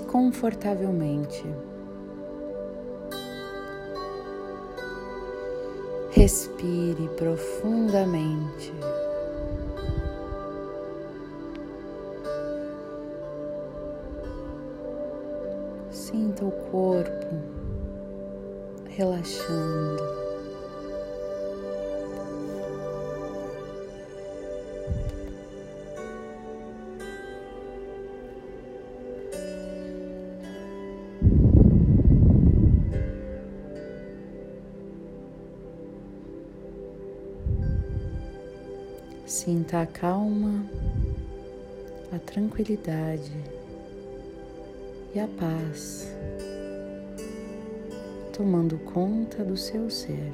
confortavelmente. Respire profundamente. Sinta o corpo relaxando. Sinta a calma, a tranquilidade e a paz tomando conta do seu ser.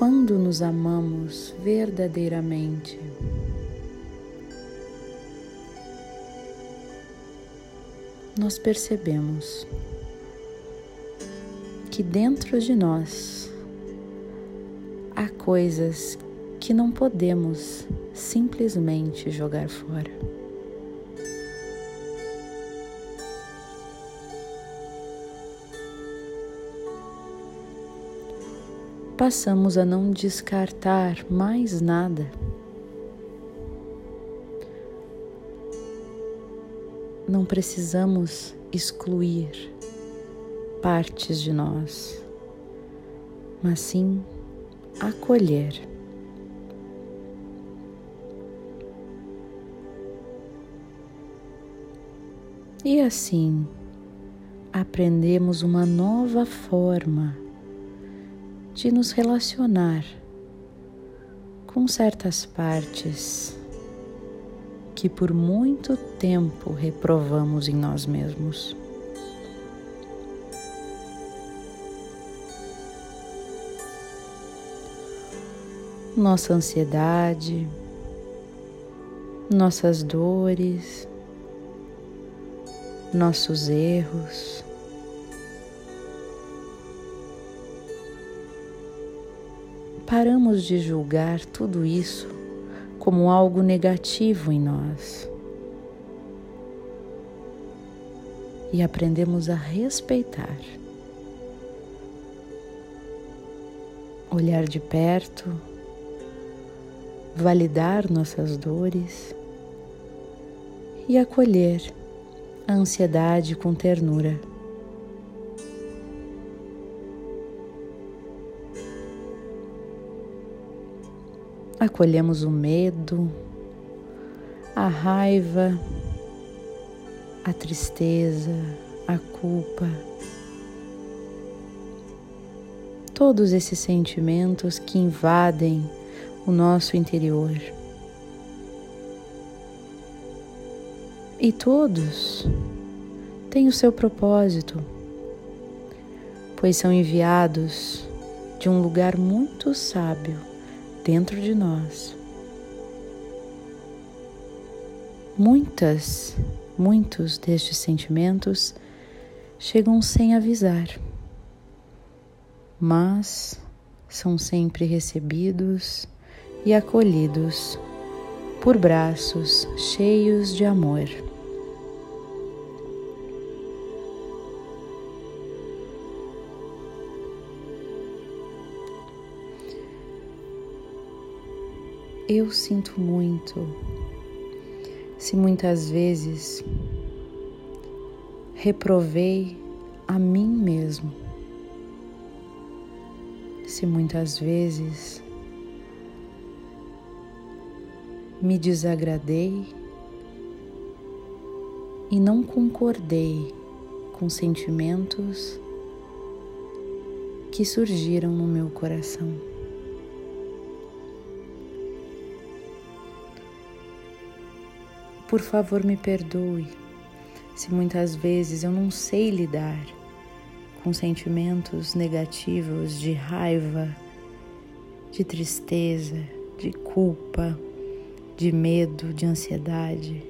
Quando nos amamos verdadeiramente. Nós percebemos que dentro de nós há coisas que não podemos simplesmente jogar fora. Passamos a não descartar mais nada. Não precisamos excluir partes de nós, mas sim acolher. E assim aprendemos uma nova forma de nos relacionar com certas partes que por muito tempo reprovamos em nós mesmos. Nossa ansiedade, nossas dores, nossos erros, paramos de julgar tudo isso como algo negativo em nós e aprendemos a respeitar. Olhar de perto, validar nossas dores e acolher a ansiedade com ternura. Acolhemos o medo, a raiva, a tristeza, a culpa, todos esses sentimentos que invadem o nosso interior. E todos têm o seu propósito, pois são enviados de um lugar muito sábio dentro de nós. Muitas, muitos destes sentimentos chegam sem avisar, mas são sempre recebidos e acolhidos por braços cheios de amor. Eu sinto muito se muitas vezes reprovei a mim mesmo, se muitas vezes me desagradei e não concordei com sentimentos que surgiram no meu coração. Por favor, me perdoe se muitas vezes eu não sei lidar com sentimentos negativos de raiva, de tristeza, de culpa, de medo, de ansiedade.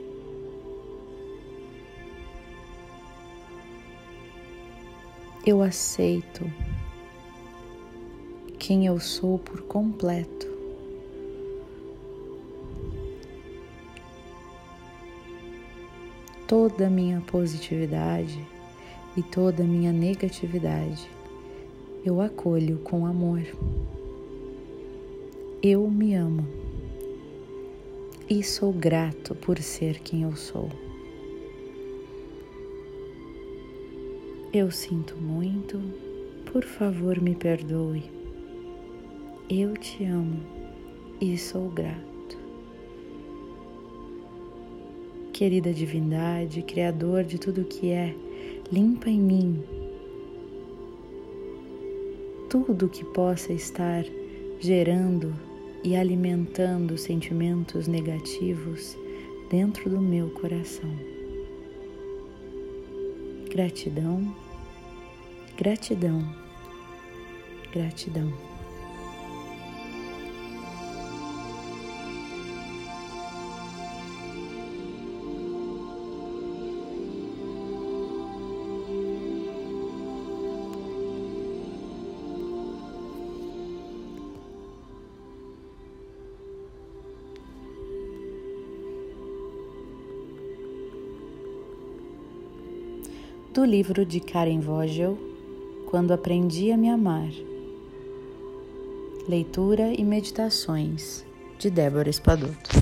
Eu aceito quem eu sou por completo. Toda a minha positividade e toda a minha negatividade eu acolho com amor. Eu me amo e sou grato por ser quem eu sou. Eu sinto muito, por favor me perdoe. Eu te amo e sou grato. Querida divindade, Criador de tudo que é, limpa em mim tudo que possa estar gerando e alimentando sentimentos negativos dentro do meu coração. Gratidão, gratidão, gratidão. Do livro de Karen Vogel, Quando Aprendi a Me Amar. Leitura e Meditações, de Débora Espadoto.